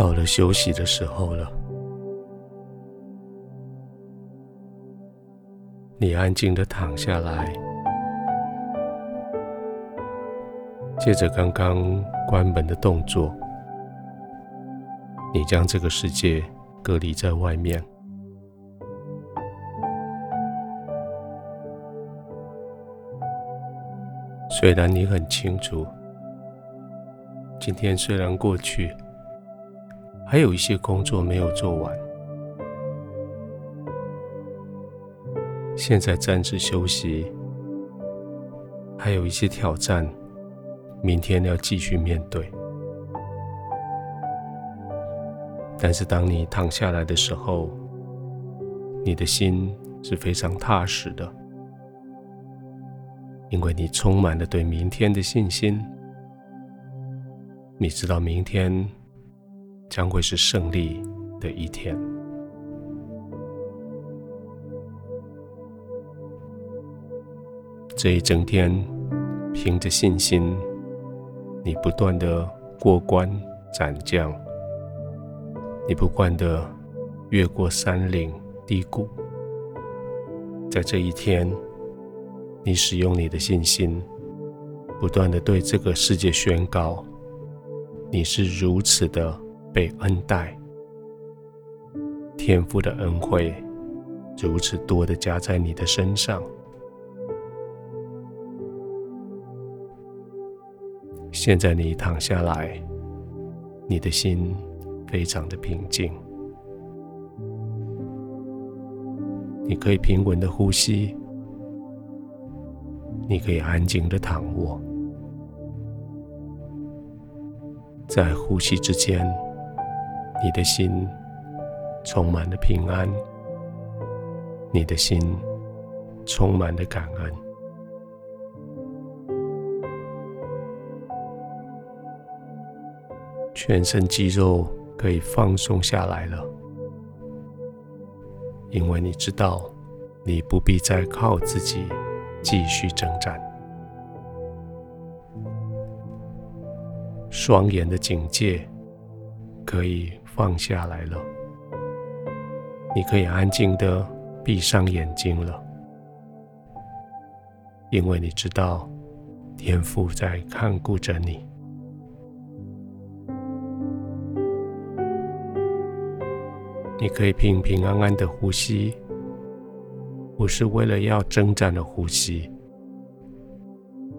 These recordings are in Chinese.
到了休息的时候了。你安静的躺下来，借着刚刚关门的动作，你将这个世界隔离在外面。虽然你很清楚，今天虽然过去，还有一些工作没有做完。现在暂时休息，还有一些挑战，明天要继续面对。但是当你躺下来的时候，你的心是非常踏实的，因为你充满了对明天的信心。你知道明天将会是胜利的一天。这一整天，凭着信心，你不断的过关斩将，你不断的越过山岭低谷。在这一天，你使用你的信心，不断的对这个世界宣告：你是如此的被恩待，天父的恩惠如此多的加在你的身上。现在你躺下来，你的心非常的平静，你可以平稳的呼吸，你可以安静的躺卧，在呼吸之间，你的心充满了平安，你的心充满了感恩。全身肌肉可以放松下来了，因为你知道，你不必再靠自己继续征战。双眼的警戒可以放下来了，你可以安静的闭上眼睛了，因为你知道，天父在看顾着你。你可以平平安安的呼吸，不是为了要征战的呼吸，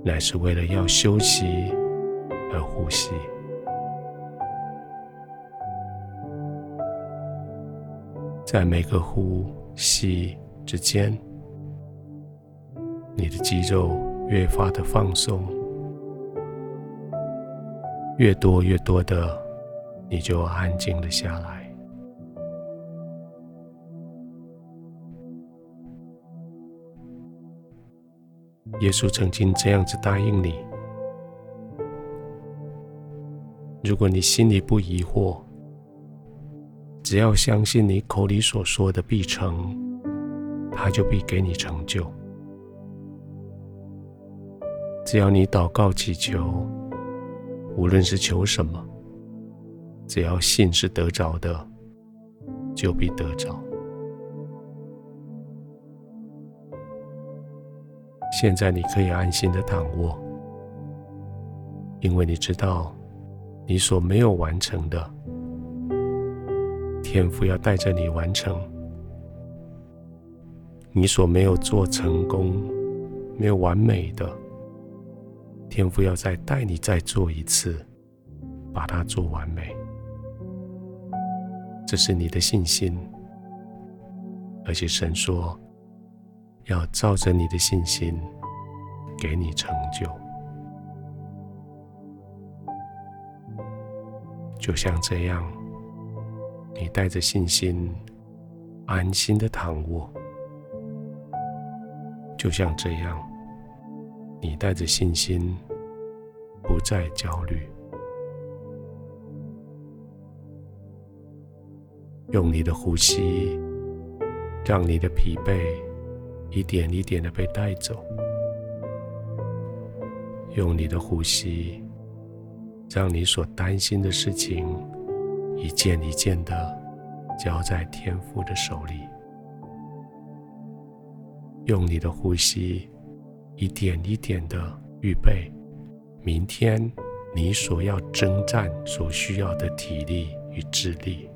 乃是为了要休息而呼吸。在每个呼吸之间，你的肌肉越发的放松，越多越多的，你就安静了下来。耶稣曾经这样子答应你：如果你心里不疑惑，只要相信你口里所说的必成，他就必给你成就。只要你祷告祈求，无论是求什么，只要信是得着的，就必得着。现在你可以安心的躺卧，因为你知道，你所没有完成的，天父要带着你完成；你所没有做成功、没有完美的，天父要再带你再做一次，把它做完美。这是你的信心，而且神说。要照着你的信心，给你成就。就像这样，你带着信心，安心的躺卧；就像这样，你带着信心，不再焦虑。用你的呼吸，让你的疲惫。一点一点的被带走，用你的呼吸，让你所担心的事情一件一件的交在天父的手里，用你的呼吸一点一点的预备明天你所要征战所需要的体力与智力。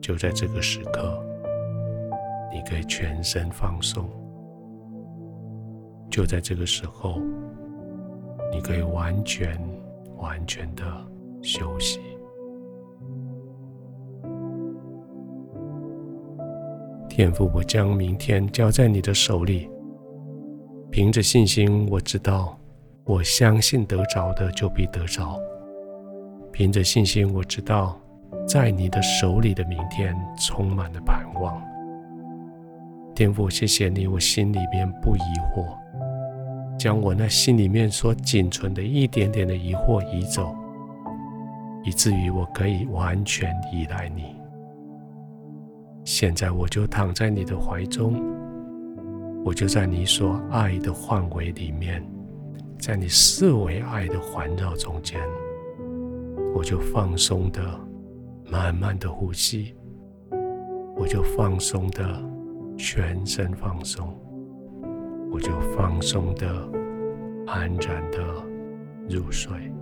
就在这个时刻，你可以全身放松。就在这个时候，你可以完全、完全的休息。天父，我将明天交在你的手里，凭着信心，我知道，我相信得着的就必得着。凭着信心，我知道，在你的手里的明天充满了盼望。天父，谢谢你，我心里面不疑惑，将我那心里面所仅存的一点点的疑惑移走，以至于我可以完全依赖你。现在我就躺在你的怀中，我就在你所爱的范围里面，在你四围爱的环绕中间，我就放松的、慢慢的呼吸，我就放松的。全身放松，我就放松的、安然的入睡。